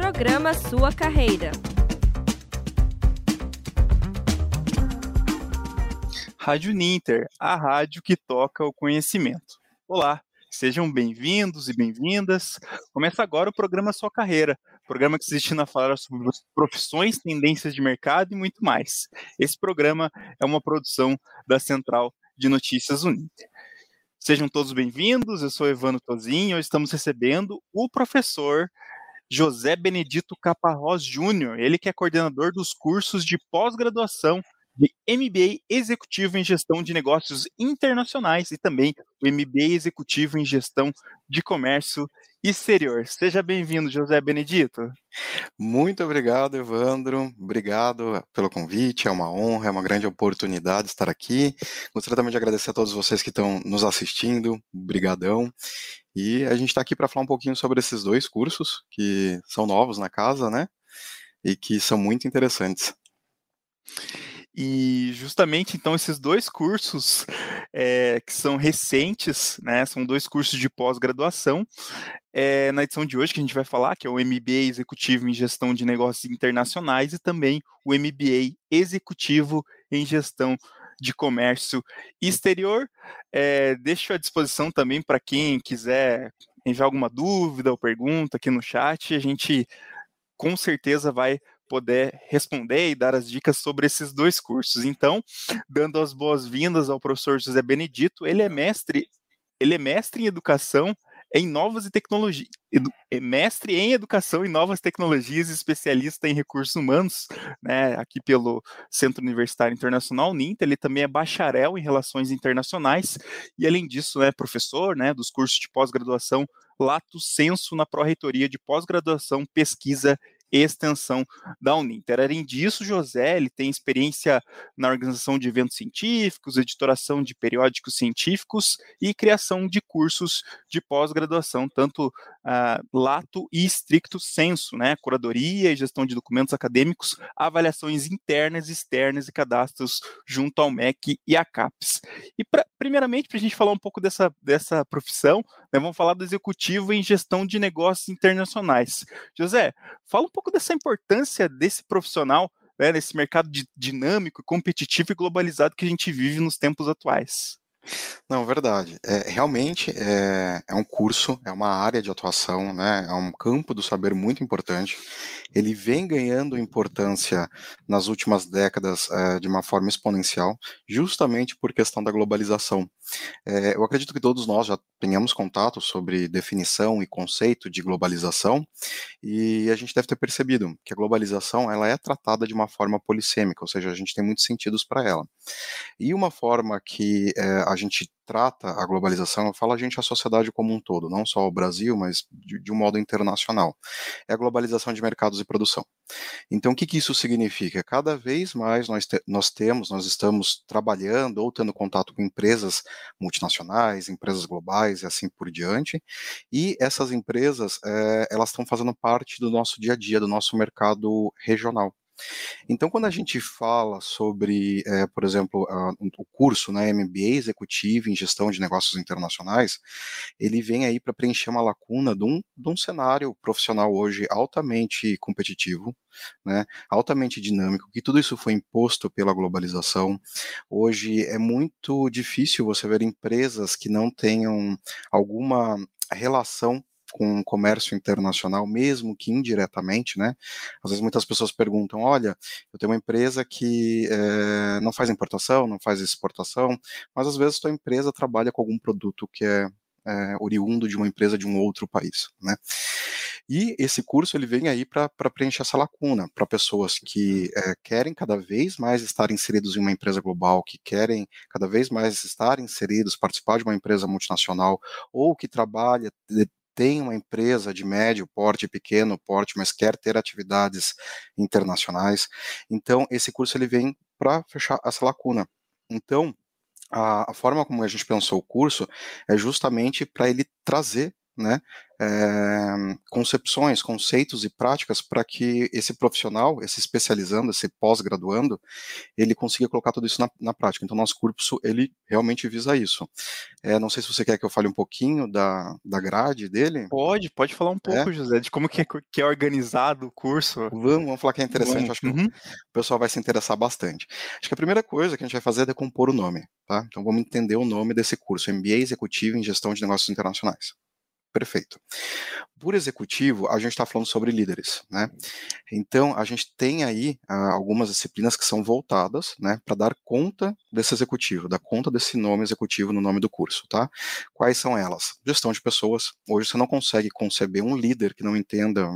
Programa Sua Carreira. Rádio Ninter, a rádio que toca o conhecimento. Olá, sejam bem-vindos e bem-vindas. Começa agora o programa Sua Carreira, programa que se destina a falar sobre profissões, tendências de mercado e muito mais. Esse programa é uma produção da Central de Notícias Uninter. Sejam todos bem-vindos, eu sou Evandro Tozinho, hoje estamos recebendo o professor José Benedito Caparrós Júnior, ele que é coordenador dos cursos de pós-graduação de MBA Executivo em Gestão de Negócios Internacionais e também o MBA Executivo em Gestão de Comércio Exterior. Seja bem-vindo, José Benedito. Muito obrigado, Evandro. Obrigado pelo convite. É uma honra, é uma grande oportunidade estar aqui. Gostaria também de agradecer a todos vocês que estão nos assistindo. Obrigadão. E a gente está aqui para falar um pouquinho sobre esses dois cursos que são novos na casa, né? E que são muito interessantes. E justamente então esses dois cursos é, que são recentes, né, são dois cursos de pós-graduação. É, na edição de hoje que a gente vai falar, que é o MBA Executivo em Gestão de Negócios Internacionais e também o MBA Executivo em Gestão de Comércio Exterior. É, deixo à disposição também para quem quiser enviar alguma dúvida ou pergunta aqui no chat. A gente com certeza vai poder responder e dar as dicas sobre esses dois cursos. Então, dando as boas-vindas ao professor José Benedito, ele é mestre, ele é mestre em educação em novas e tecnologias, é mestre em educação em novas tecnologias e especialista em recursos humanos, né, aqui pelo Centro Universitário Internacional NINTA, ele também é bacharel em relações internacionais e além disso é professor, né, dos cursos de pós-graduação Lato Senso na Pró-Reitoria de Pós-Graduação, Pesquisa extensão da Uninter. Além disso, José ele tem experiência na organização de eventos científicos, editoração de periódicos científicos e criação de cursos de pós-graduação, tanto uh, lato e estricto senso, né? Curadoria e gestão de documentos acadêmicos, avaliações internas, externas e cadastros junto ao MEC e à CAPES. E pra, primeiramente, para a gente falar um pouco dessa, dessa profissão, né, vamos falar do executivo em gestão de negócios internacionais. José, fala um pouco dessa importância desse profissional né, nesse mercado dinâmico, competitivo e globalizado que a gente vive nos tempos atuais. Não, verdade. É, realmente é, é um curso, é uma área de atuação, né? É um campo do saber muito importante. Ele vem ganhando importância nas últimas décadas é, de uma forma exponencial, justamente por questão da globalização. É, eu acredito que todos nós já tenhamos contato sobre definição e conceito de globalização, e a gente deve ter percebido que a globalização ela é tratada de uma forma polissêmica, ou seja, a gente tem muitos sentidos para ela. E uma forma que é, a gente trata a globalização, eu falo a gente a sociedade como um todo, não só o Brasil, mas de, de um modo internacional. É a globalização de mercados e produção. Então, o que, que isso significa? Cada vez mais nós, te, nós temos, nós estamos trabalhando ou tendo contato com empresas multinacionais, empresas globais e assim por diante, e essas empresas, é, elas estão fazendo parte do nosso dia a dia, do nosso mercado regional. Então, quando a gente fala sobre, é, por exemplo, a, o curso né, MBA Executivo em Gestão de Negócios Internacionais, ele vem aí para preencher uma lacuna de um, de um cenário profissional hoje altamente competitivo, né, altamente dinâmico, que tudo isso foi imposto pela globalização. Hoje é muito difícil você ver empresas que não tenham alguma relação com o comércio internacional, mesmo que indiretamente, né? Às vezes muitas pessoas perguntam: olha, eu tenho uma empresa que é, não faz importação, não faz exportação, mas às vezes sua empresa trabalha com algum produto que é, é oriundo de uma empresa de um outro país, né? E esse curso ele vem aí para preencher essa lacuna para pessoas que é, querem cada vez mais estar inseridos em uma empresa global, que querem cada vez mais estar inseridos, participar de uma empresa multinacional, ou que trabalha tem uma empresa de médio porte, pequeno porte, mas quer ter atividades internacionais. Então, esse curso ele vem para fechar essa lacuna. Então, a, a, forma como a gente pensou o curso é justamente para ele trazer né, é, concepções, conceitos e práticas para que esse profissional, esse especializando, esse pós-graduando, ele consiga colocar tudo isso na, na, prática. Então, nosso curso, ele realmente visa isso. É, não sei se você quer que eu fale um pouquinho da, da grade dele. Pode, pode falar um pouco, é? José, de como que é, que é, organizado o curso. Vamos, vamos falar que é interessante, vamos. acho que uhum. o pessoal vai se interessar bastante. Acho que a primeira coisa que a gente vai fazer é decompor o nome, tá? Então, vamos entender o nome desse curso, MBA Executivo em Gestão de Negócios Internacionais. Perfeito. Por executivo, a gente está falando sobre líderes, né? Então, a gente tem aí ah, algumas disciplinas que são voltadas, né, para dar conta desse executivo, dar conta desse nome executivo no nome do curso, tá? Quais são elas? Gestão de pessoas. Hoje você não consegue conceber um líder que não entenda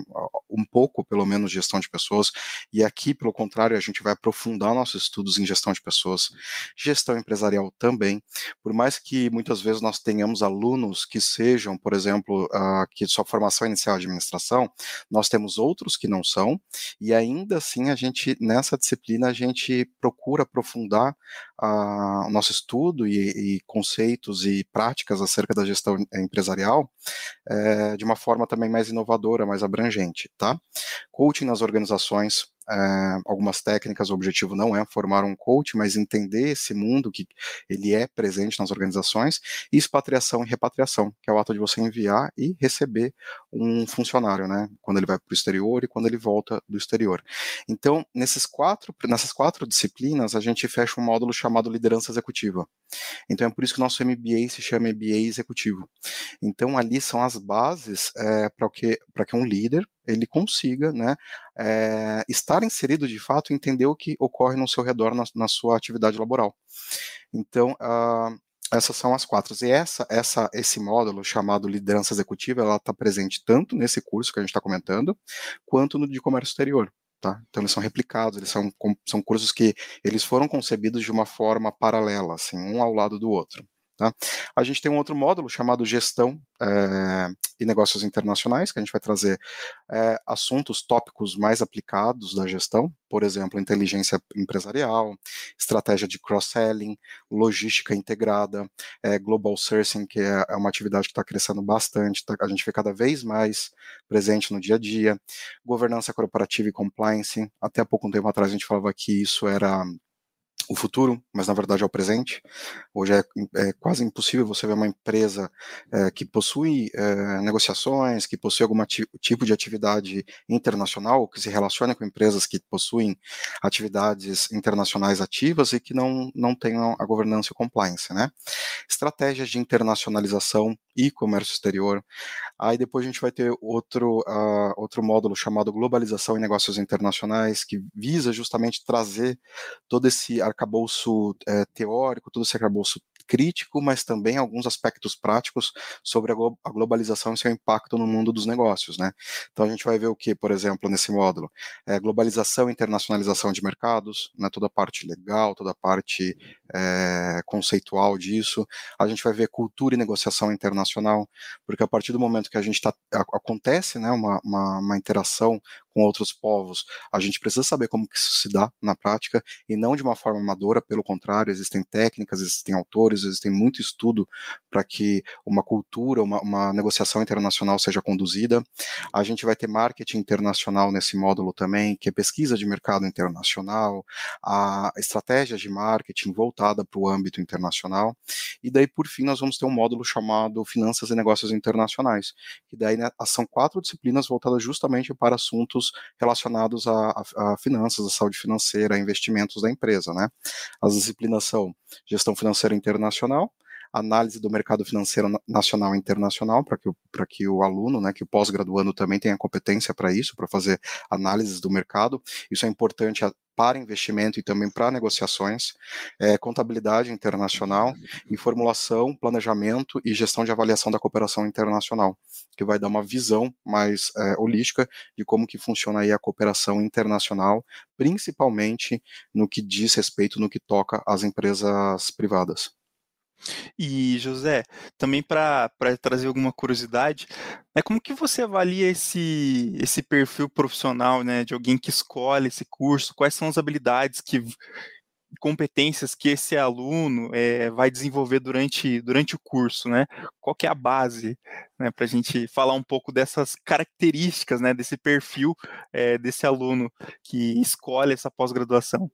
um pouco, pelo menos, gestão de pessoas. E aqui, pelo contrário, a gente vai aprofundar nossos estudos em gestão de pessoas, gestão empresarial também. Por mais que muitas vezes nós tenhamos alunos que sejam, por exemplo, uh, que sua formação formação inicial de administração, nós temos outros que não são, e ainda assim a gente, nessa disciplina, a gente procura aprofundar uh, o nosso estudo e, e, conceitos e práticas acerca da gestão empresarial é, de uma forma também mais inovadora, mais abrangente, tá? Coaching nas organizações, é, algumas técnicas, o objetivo não é formar um coach, mas entender esse mundo que ele é presente nas organizações, e expatriação e repatriação, que é o ato de você enviar e receber um funcionário, né, quando ele vai para o exterior e quando ele volta do exterior. Então, nesses quatro, nessas quatro disciplinas, a gente fecha um módulo chamado liderança executiva. Então, é por isso que o nosso MBA se chama MBA executivo. Então, ali são as bases é, para que, que um líder ele consiga né, é, estar inserido de fato e entender o que ocorre no seu redor na, na sua atividade laboral. Então, uh, essas são as quatro. E essa, essa, esse módulo chamado liderança executiva, ela está presente tanto nesse curso que a gente está comentando, quanto no de comércio exterior. Tá? Então eles são replicados, eles são, são cursos que eles foram concebidos de uma forma paralela, assim, um ao lado do outro. Tá? A gente tem um outro módulo chamado Gestão é, e Negócios Internacionais, que a gente vai trazer é, assuntos, tópicos mais aplicados da gestão, por exemplo, inteligência empresarial, estratégia de cross-selling, logística integrada, é, global sourcing, que é, é uma atividade que está crescendo bastante, tá, a gente vê cada vez mais presente no dia a dia, governança corporativa e compliance, até pouco tempo atrás a gente falava que isso era o futuro, mas na verdade é o presente. Hoje é, é quase impossível você ver uma empresa é, que possui é, negociações, que possui algum tipo de atividade internacional, que se relacione com empresas que possuem atividades internacionais ativas e que não, não tenham a governança e o compliance, né? Estratégias de internacionalização e comércio exterior. Aí depois a gente vai ter outro, uh, outro módulo chamado Globalização e Negócios Internacionais, que visa justamente trazer todo esse arcabouço é, teórico, todo esse arcabouço crítico, mas também alguns aspectos práticos sobre a, glo a globalização e seu impacto no mundo dos negócios, né? Então a gente vai ver o que, por exemplo, nesse módulo, é, globalização e internacionalização de mercados, né, toda a parte legal, toda a parte é, conceitual disso. A gente vai ver cultura e negociação internacional, porque a partir do momento que a gente está acontece, né, uma, uma, uma interação com outros povos, a gente precisa saber como que isso se dá na prática e não de uma forma amadora, pelo contrário, existem técnicas, existem autores, existem muito estudo para que uma cultura, uma, uma, negociação internacional seja conduzida. A gente vai ter marketing internacional nesse módulo também, que é pesquisa de mercado internacional, a estratégia de marketing voltada para o âmbito internacional. E daí, por fim, nós vamos ter um módulo chamado Finanças e Negócios Internacionais, que daí né, são quatro disciplinas voltadas justamente para assuntos relacionados a, a, a, finanças, a saúde financeira, a investimentos da empresa, né? As disciplinas são gestão financeira internacional, análise do mercado financeiro nacional e internacional, para que, que o aluno, né, que o pós-graduando também tenha competência para isso, para fazer análises do mercado. Isso é importante para investimento e também para negociações, é, contabilidade internacional e formulação, planejamento e gestão de avaliação da cooperação internacional, que vai dar uma visão mais é, holística de como que funciona aí a cooperação internacional, principalmente no que diz respeito, no que toca às empresas privadas. E, José, também para trazer alguma curiosidade, né, como que você avalia esse, esse perfil profissional né, de alguém que escolhe esse curso? Quais são as habilidades que competências que esse aluno é, vai desenvolver durante, durante o curso, né? Qual que é a base, né, para a gente falar um pouco dessas características, né, desse perfil é, desse aluno que escolhe essa pós-graduação?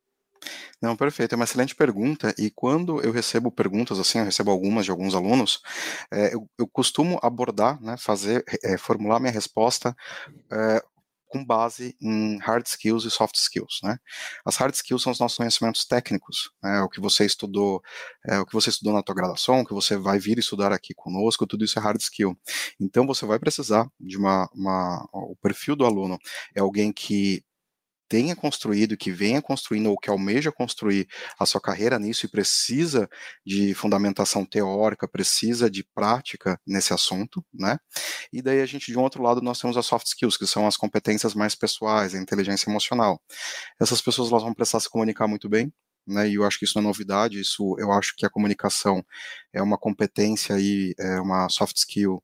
Não, perfeito. É uma excelente pergunta. E quando eu recebo perguntas assim, eu recebo algumas de alguns alunos, é, eu, eu, costumo abordar, né, fazer, é, formular minha resposta é, com base em hard skills e soft skills, né? As hard skills são os nossos conhecimentos técnicos, né? O que você estudou, é, o que você estudou na tua graduação, o que você vai vir estudar aqui conosco, tudo isso é hard skill. Então você vai precisar de uma, uma o perfil do aluno é alguém que tenha construído, que venha construindo ou que almeja construir a sua carreira nisso e precisa de fundamentação teórica, precisa de prática nesse assunto, né? E daí a gente, de um outro lado, nós temos as soft skills, que são as competências mais pessoais, a inteligência emocional. Essas pessoas elas vão precisar se comunicar muito bem, né, e eu acho que isso não é novidade, isso eu acho que a comunicação é uma competência e é uma soft skill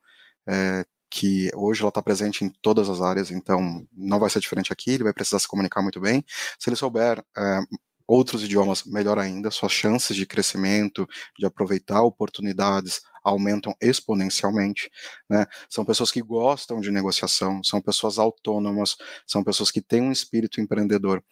é, que hoje ela está presente em todas as áreas, então não vai ser diferente aqui, ele vai precisar se comunicar muito bem. Se ele souber é, outros idiomas, melhor ainda, suas chances de crescimento, de aproveitar oportunidades aumentam exponencialmente, né? São pessoas que gostam de negociação, são pessoas autônomas, são pessoas que têm um espírito empreendedor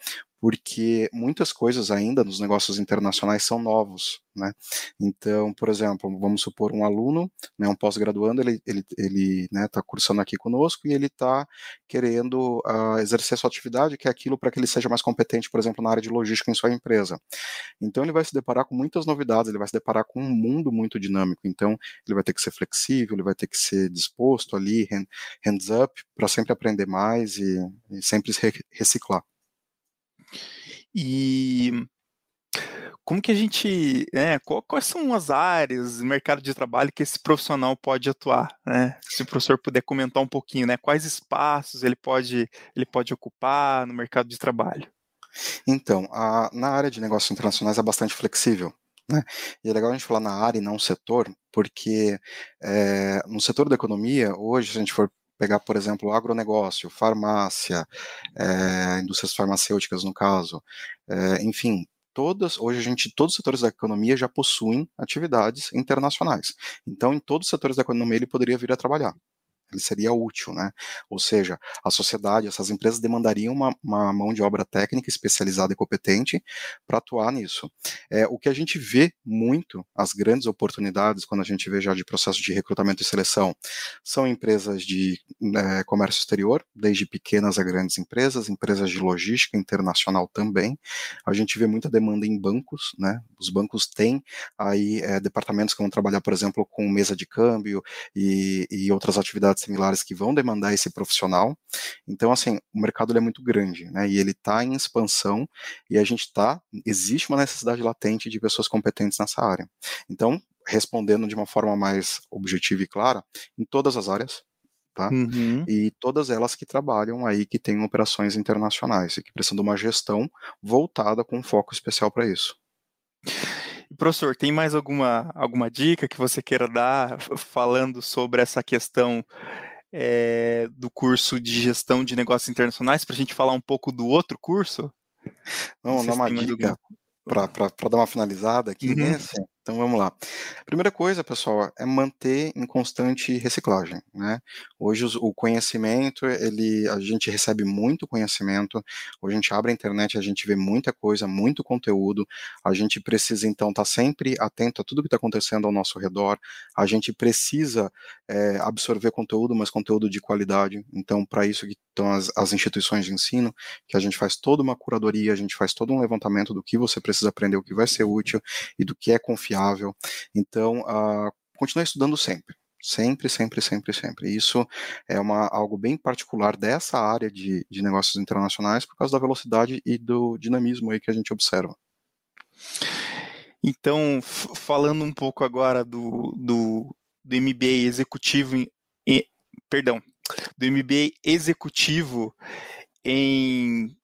porque muitas coisas ainda nos negócios internacionais são novos, né? Então, por exemplo, vamos supor um aluno, né, um pós-graduando, ele ele ele né, está cursando aqui conosco e ele está querendo uh, exercer sua atividade, que é aquilo para que ele seja mais competente, por exemplo, na área de logística em sua empresa. Então, ele vai se deparar com muitas novidades, ele vai se deparar com um mundo muito dinâmico. Então, ele vai ter que ser flexível, ele vai ter que ser disposto ali, hands up, para sempre aprender mais e, e sempre se reciclar. E como que a gente, né, quais são as áreas do mercado de trabalho que esse profissional pode atuar, né? Se o professor puder comentar um pouquinho, né, quais espaços ele pode, ele pode ocupar no mercado de trabalho? Então, a, na área de negócios internacionais é bastante flexível, né? E é legal a gente falar na área e não setor, porque é, no setor da economia, hoje, se a gente for pegar, por exemplo, agronegócio, farmácia, é, indústrias farmacêuticas, no caso, é, enfim, todas, hoje a gente, todos os setores da economia já possuem atividades internacionais. Então, em todos os setores da economia ele poderia vir a trabalhar ele seria útil, né? Ou seja, a sociedade, essas empresas demandariam uma, uma mão de obra técnica especializada e competente para atuar nisso. É, o que a gente vê muito, as grandes oportunidades, quando a gente vê já de processo de recrutamento e seleção, são empresas de é, comércio exterior, desde pequenas a grandes empresas, empresas de logística internacional também. A gente vê muita demanda em bancos, né? Os bancos têm aí é, departamentos que vão trabalhar, por exemplo, com mesa de câmbio e, e outras atividades similares que vão demandar esse profissional. Então, assim, o mercado é muito grande, né? E ele está em expansão e a gente está, existe uma necessidade latente de pessoas competentes nessa área. Então, respondendo de uma forma mais objetiva e clara, em todas as áreas, tá? Uhum. E todas elas que trabalham aí, que têm operações internacionais e que precisam de uma gestão voltada com um foco especial para isso. Professor, tem mais alguma, alguma dica que você queira dar falando sobre essa questão é, do curso de gestão de negócios internacionais para a gente falar um pouco do outro curso? Não, não uma dica para dar uma finalizada aqui uhum. nesse. Então vamos lá. Primeira coisa, pessoal, é manter em constante reciclagem, né? Hoje o conhecimento, ele, a gente recebe muito conhecimento. Hoje a gente abre a internet, a gente vê muita coisa, muito conteúdo. A gente precisa então estar tá sempre atento a tudo que está acontecendo ao nosso redor. A gente precisa é, absorver conteúdo, mas conteúdo de qualidade. Então para isso que estão as, as instituições de ensino, que a gente faz toda uma curadoria, a gente faz todo um levantamento do que você precisa aprender, o que vai ser útil e do que é confiável confiável. Então, uh, continue estudando sempre. Sempre, sempre, sempre, sempre. Isso é uma, algo bem particular dessa área de, de negócios internacionais por causa da velocidade e do dinamismo aí que a gente observa. Então, falando um pouco agora do, do, do MBA executivo em, em, perdão, do MBA executivo em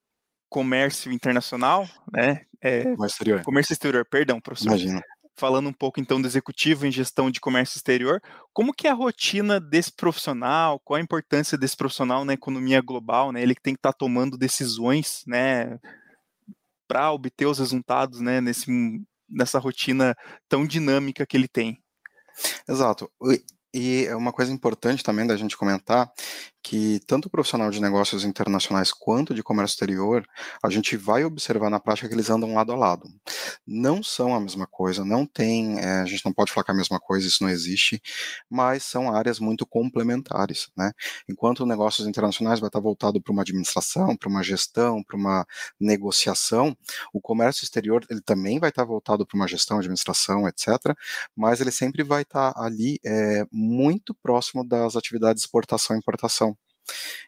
comércio internacional, né? É, comércio exterior. Comércio exterior, perdão, professor. Imagina falando um pouco então do executivo em gestão de comércio exterior, como que é a rotina desse profissional, qual a importância desse profissional na economia global, né? Ele que tem que estar tá tomando decisões, né, para obter os resultados, né, nesse, nessa rotina tão dinâmica que ele tem. Exato. E é uma coisa importante também da gente comentar que tanto o profissional de negócios internacionais quanto de comércio exterior, a gente vai observar na prática que eles andam lado a lado. Não são a mesma coisa, não tem, é, a gente não pode falar que é a mesma coisa, isso não existe, mas são áreas muito complementares, né? Enquanto negócios internacionais vai estar voltado para uma administração, para uma gestão, para uma negociação, o comércio exterior ele também vai estar voltado para uma gestão, administração, etc. Mas ele sempre vai estar ali é, muito próximo das atividades de exportação e importação.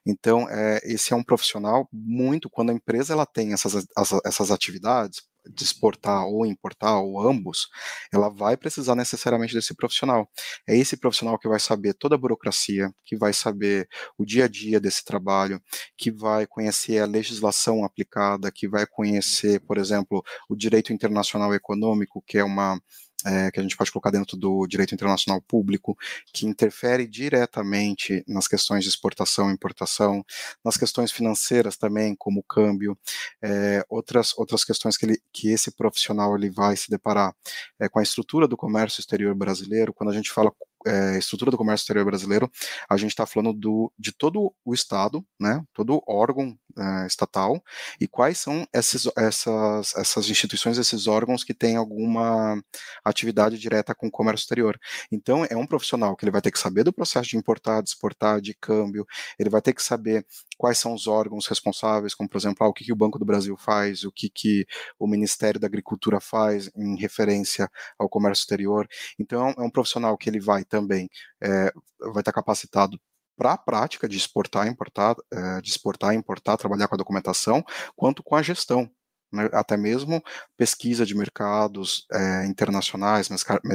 Então, é, esse é um profissional muito, quando a empresa ela tem essas, essas atividades, de exportar ou importar, ou ambos, ela vai precisar necessariamente desse profissional. É esse profissional que vai saber toda a burocracia, que vai saber o dia a dia desse trabalho, que vai conhecer a legislação aplicada, que vai conhecer, por exemplo, o direito internacional econômico, que é uma é, que a gente pode colocar dentro do direito internacional público, que interfere diretamente nas questões de exportação e importação, nas questões financeiras também, como o câmbio, é, outras, outras questões que, ele, que esse profissional ele vai se deparar é, com a estrutura do comércio exterior brasileiro, quando a gente fala é, estrutura do comércio exterior brasileiro, a gente está falando do, de todo o Estado, né, todo órgão é, estatal, e quais são esses, essas, essas instituições, esses órgãos que têm alguma atividade direta com o comércio exterior. Então, é um profissional que ele vai ter que saber do processo de importar, de exportar, de câmbio, ele vai ter que saber quais são os órgãos responsáveis, como, por exemplo, ah, o que, que o Banco do Brasil faz, o que, que o Ministério da Agricultura faz em referência ao comércio exterior. Então, é um profissional que ele vai também é, vai estar capacitado para a prática de exportar, importar, é, de exportar, importar, trabalhar com a documentação, quanto com a gestão, né, até mesmo pesquisa de mercados é, internacionais,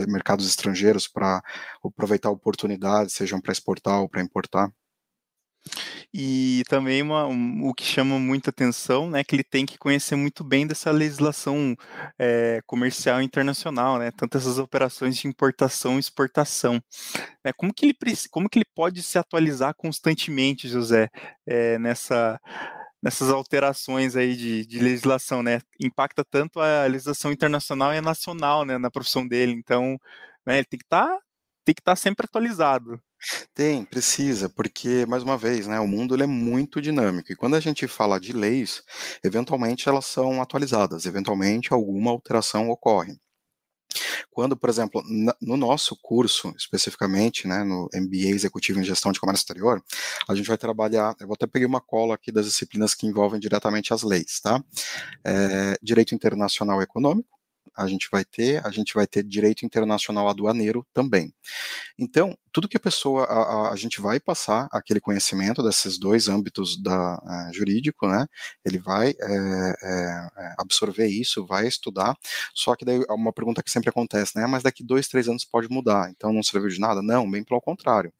mercados estrangeiros para aproveitar oportunidades, sejam para exportar ou para importar. E também uma, um, o que chama muita atenção, né, que ele tem que conhecer muito bem dessa legislação é, comercial internacional, né, tanto essas operações de importação e exportação. Né, como, que ele, como que ele pode se atualizar constantemente, José, é, nessa nessas alterações aí de, de, legislação, né? Impacta tanto a legislação internacional e a nacional, né, na profissão dele. Então, né, ele tem que estar tá, tem que estar tá sempre atualizado. Tem, precisa, porque, mais uma vez, né, o mundo ele é muito dinâmico. E quando a gente fala de leis, eventualmente elas são atualizadas, eventualmente alguma alteração ocorre. Quando, por exemplo, no nosso curso, especificamente, né, no MBA Executivo em Gestão de Comércio Exterior, a gente vai trabalhar, eu vou até pegar uma cola aqui das disciplinas que envolvem diretamente as leis, tá? É, direito Internacional Econômico, a gente vai ter, a gente vai ter direito internacional aduaneiro também. Então, tudo que a pessoa, a, a, gente vai passar aquele conhecimento desses dois âmbitos da uh, jurídico, né? Ele vai é, é, absorver isso, vai estudar. Só que daí uma pergunta que sempre acontece, né? Mas daqui dois, três anos pode mudar, então não serviu de nada? Não, bem pelo contrário.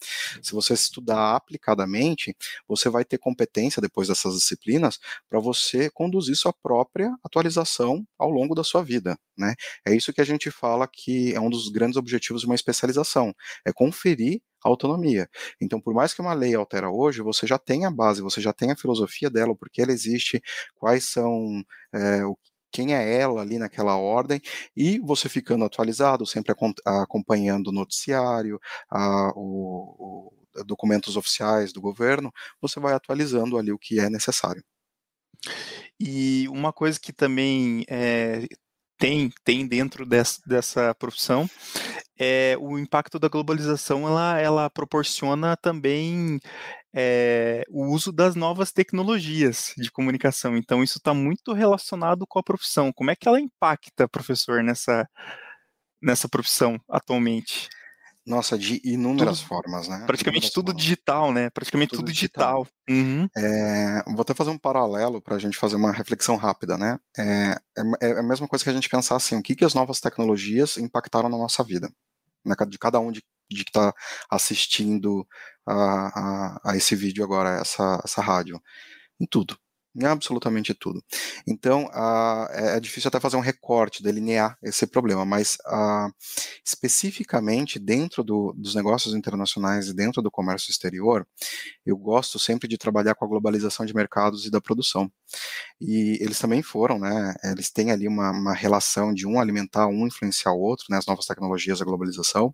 Se você estudar aplicadamente, você vai ter competência depois dessas disciplinas para você conduzir sua própria atualização ao longo da sua vida, né? É isso que a gente fala que é um dos grandes objetivos de uma especialização, é conferir autonomia. Então, por mais que uma lei altera hoje, você já tem a base, você já tem a filosofia dela, porque ela existe, quais são é, o quem é ela ali naquela ordem, e você ficando atualizado, sempre acompanhando o noticiário, a, o, o, documentos oficiais do governo, você vai atualizando ali o que é necessário. E uma coisa que também é, tem, tem dentro dessa, dessa profissão é, o impacto da globalização ela, ela proporciona também é, o uso das novas tecnologias de comunicação. Então, isso está muito relacionado com a profissão. Como é que ela impacta, professor, nessa, nessa profissão atualmente? Nossa, de inúmeras tudo, formas, né? Praticamente inúmeras tudo formas. digital, né? Praticamente tudo, tudo digital. digital. Uhum. É, vou até fazer um paralelo para a gente fazer uma reflexão rápida, né? É, é, é, a mesma coisa que a gente pensar assim, o que, que as novas tecnologias impactaram na nossa vida? Né, de cada um de, de que está assistindo a, a, a, esse vídeo agora, essa, essa rádio. Em tudo em absolutamente tudo. Então, é, é, difícil até fazer um recorte, delinear esse problema, mas especificamente dentro do, dos negócios internacionais e dentro do comércio exterior, eu gosto sempre de trabalhar com a globalização de mercados e da produção. E eles também foram, né, eles têm ali uma, uma relação de um alimentar, um influenciar o outro, né, as novas tecnologias, a globalização,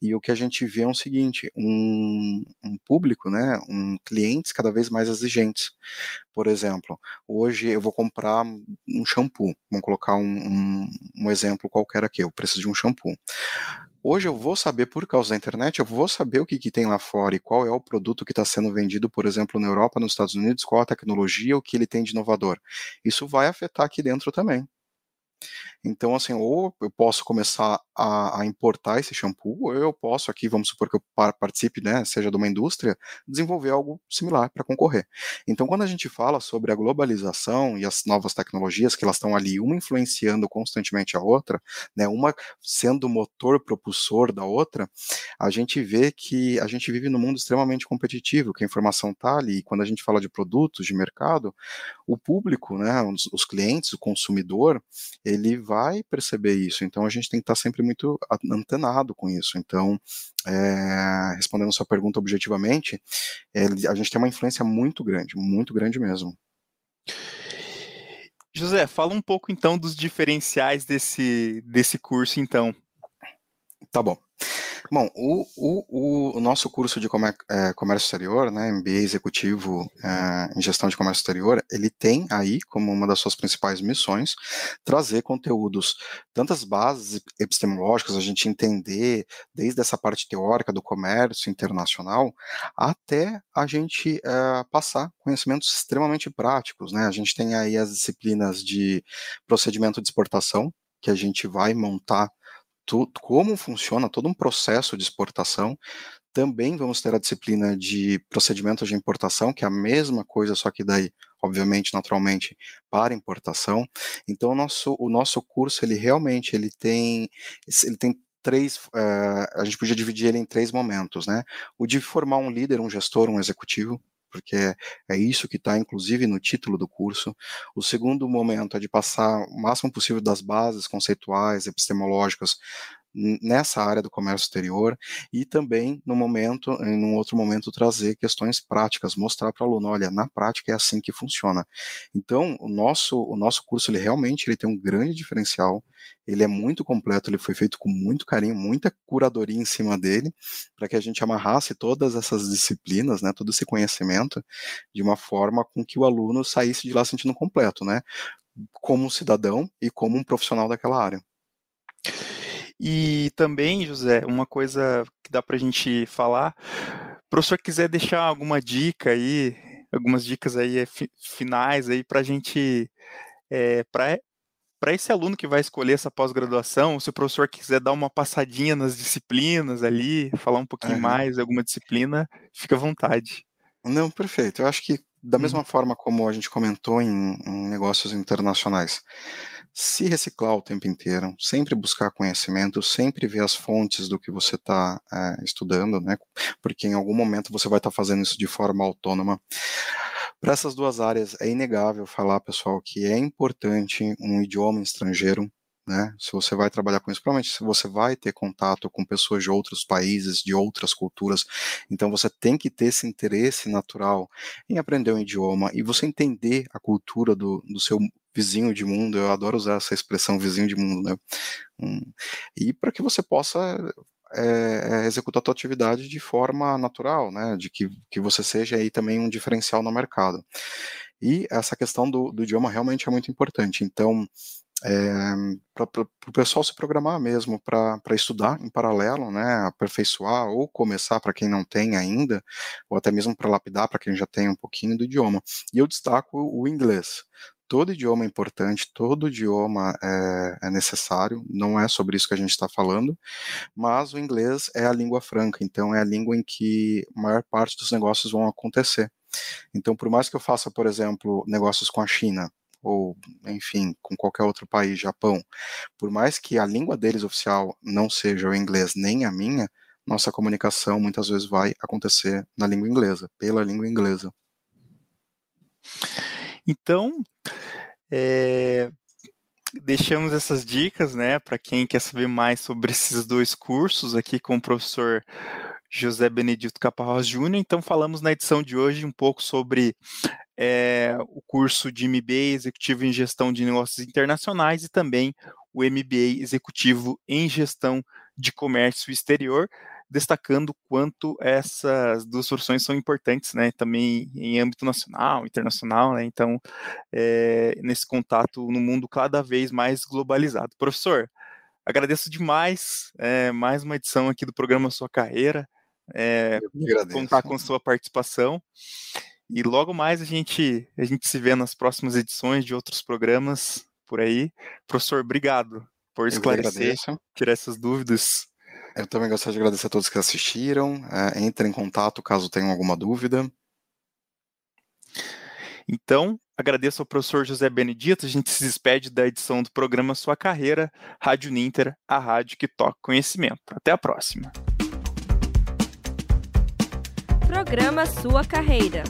e o que a gente vê é o seguinte, um, um público, né, um clientes cada vez mais exigentes, por exemplo, hoje eu vou comprar um shampoo, vamos colocar um, um, um exemplo qualquer aqui, eu preciso de um shampoo, Hoje eu vou saber, por causa da internet, eu vou saber o que, que tem lá fora e qual é o produto que está sendo vendido, por exemplo, na Europa, nos Estados Unidos, qual a tecnologia, o que ele tem de inovador. Isso vai afetar aqui dentro também. Então, assim, ou eu posso começar a, a, importar esse shampoo, ou eu posso aqui, vamos supor que eu participe, né, seja de uma indústria, desenvolver algo similar para concorrer. Então, quando a gente fala sobre a globalização e as novas tecnologias, que elas estão ali, uma influenciando constantemente a outra, né, uma sendo motor propulsor da outra, a gente vê que a gente vive num mundo extremamente competitivo, que a informação está ali, e quando a gente fala de produtos, de mercado, o público, né, os, os clientes, o consumidor, ele vai perceber isso. Então a gente tem que estar sempre muito antenado com isso. Então, é, respondendo sua pergunta objetivamente, é, a gente tem uma influência muito grande, muito grande mesmo. José, fala um pouco então dos diferenciais desse, desse curso, então. Tá bom. Bom, o, o, o nosso curso de é, comércio exterior, né, MBA executivo é, em gestão de comércio exterior, ele tem aí como uma das suas principais missões trazer conteúdos, tantas bases epistemológicas, a gente entender desde essa parte teórica do comércio internacional, até a gente é, passar conhecimentos extremamente práticos, né? A gente tem aí as disciplinas de procedimento de exportação, que a gente vai montar tu, como funciona todo um processo de exportação. Também vamos ter a disciplina de procedimentos de importação, que é a mesma coisa, só que daí, obviamente, naturalmente, para importação. Então, o nosso, o nosso curso, ele realmente ele tem, ele tem três, uh, a gente podia dividir ele em três momentos, né? O de formar um líder, um gestor, um executivo, porque é, é isso que está, inclusive, no título do curso. O segundo momento é de passar o máximo possível das bases conceituais, epistemológicas, nessa área do comércio exterior e também no momento, em um outro momento, trazer questões práticas, mostrar para o aluno, olha, na prática é assim que funciona. Então, o nosso, o nosso curso, ele realmente ele tem um grande diferencial, ele é muito completo, ele foi feito com muito carinho, muita curadoria em cima dele, para que a gente amarrasse todas essas disciplinas, né, todo esse conhecimento, de uma forma com que o aluno saísse de lá sentindo completo, né, como um cidadão e como um profissional daquela área. E também, José, uma coisa que dá para a gente falar, o professor quiser deixar alguma dica aí, algumas dicas aí eh, finais aí para a gente, é, para para esse aluno que vai escolher essa pós-graduação, se o professor quiser dar uma passadinha nas disciplinas ali, falar um pouquinho uhum. mais de alguma disciplina, fica à vontade. Não, perfeito. Eu acho que da mesma uhum. forma como a gente comentou em, em negócios internacionais, se reciclar o tempo inteiro, sempre buscar conhecimento, sempre ver as fontes do que você está é, estudando, né? Porque em algum momento você vai estar tá fazendo isso de forma autônoma. Para essas duas áreas, é inegável falar, pessoal, que é importante um idioma estrangeiro, né? Se você vai trabalhar com isso, provavelmente você vai ter contato com pessoas de outros países, de outras culturas, então você tem que ter esse interesse natural em aprender um idioma e você entender a cultura do, do seu vizinho de mundo, eu adoro usar essa expressão vizinho de mundo, né? Hum, e para que você possa é, executar a tua atividade de forma natural, né? De que, que você seja aí também um diferencial no mercado. E essa questão do, do idioma realmente é muito importante. Então, é, para o pessoal se programar mesmo para estudar em paralelo, né, aperfeiçoar ou começar para quem não tem ainda, ou até mesmo para lapidar para quem já tem um pouquinho do idioma. E eu destaco o inglês todo idioma é importante, todo idioma é, é, necessário, não é sobre isso que a gente está falando, mas o inglês é a língua franca, então é a língua em que a maior parte dos negócios vão acontecer. Então, por mais que eu faça, por exemplo, negócios com a China, ou, enfim, com qualquer outro país, Japão, por mais que a língua deles oficial não seja o inglês nem a minha, nossa comunicação muitas vezes vai acontecer na língua inglesa, pela língua inglesa. Então, é, deixamos essas dicas, né, para quem quer saber mais sobre esses dois cursos aqui com o professor José Benedito Caparrós Júnior. Então, falamos na edição de hoje um pouco sobre é, o curso de MBA Executivo em Gestão de Negócios Internacionais e também o MBA Executivo em Gestão de Comércio Exterior, destacando quanto essas duas soluções são importantes, né, também em âmbito nacional, internacional, né, então, é, nesse contato no mundo cada vez mais globalizado. Professor, agradeço demais, é, mais uma edição aqui do programa Sua Carreira, é, contar com sua participação, e logo mais a gente, a gente se vê nas próximas edições de outros programas por aí. Professor, obrigado por esclarecer, tirar essas dúvidas. Eu também gostaria de agradecer a todos que assistiram. É, entre em contato caso tenham alguma dúvida. Então, agradeço ao professor José Benedito. A gente se despede da edição do programa Sua Carreira, Rádio Ninter, a rádio que toca conhecimento. Até a próxima. Programa Sua Carreira.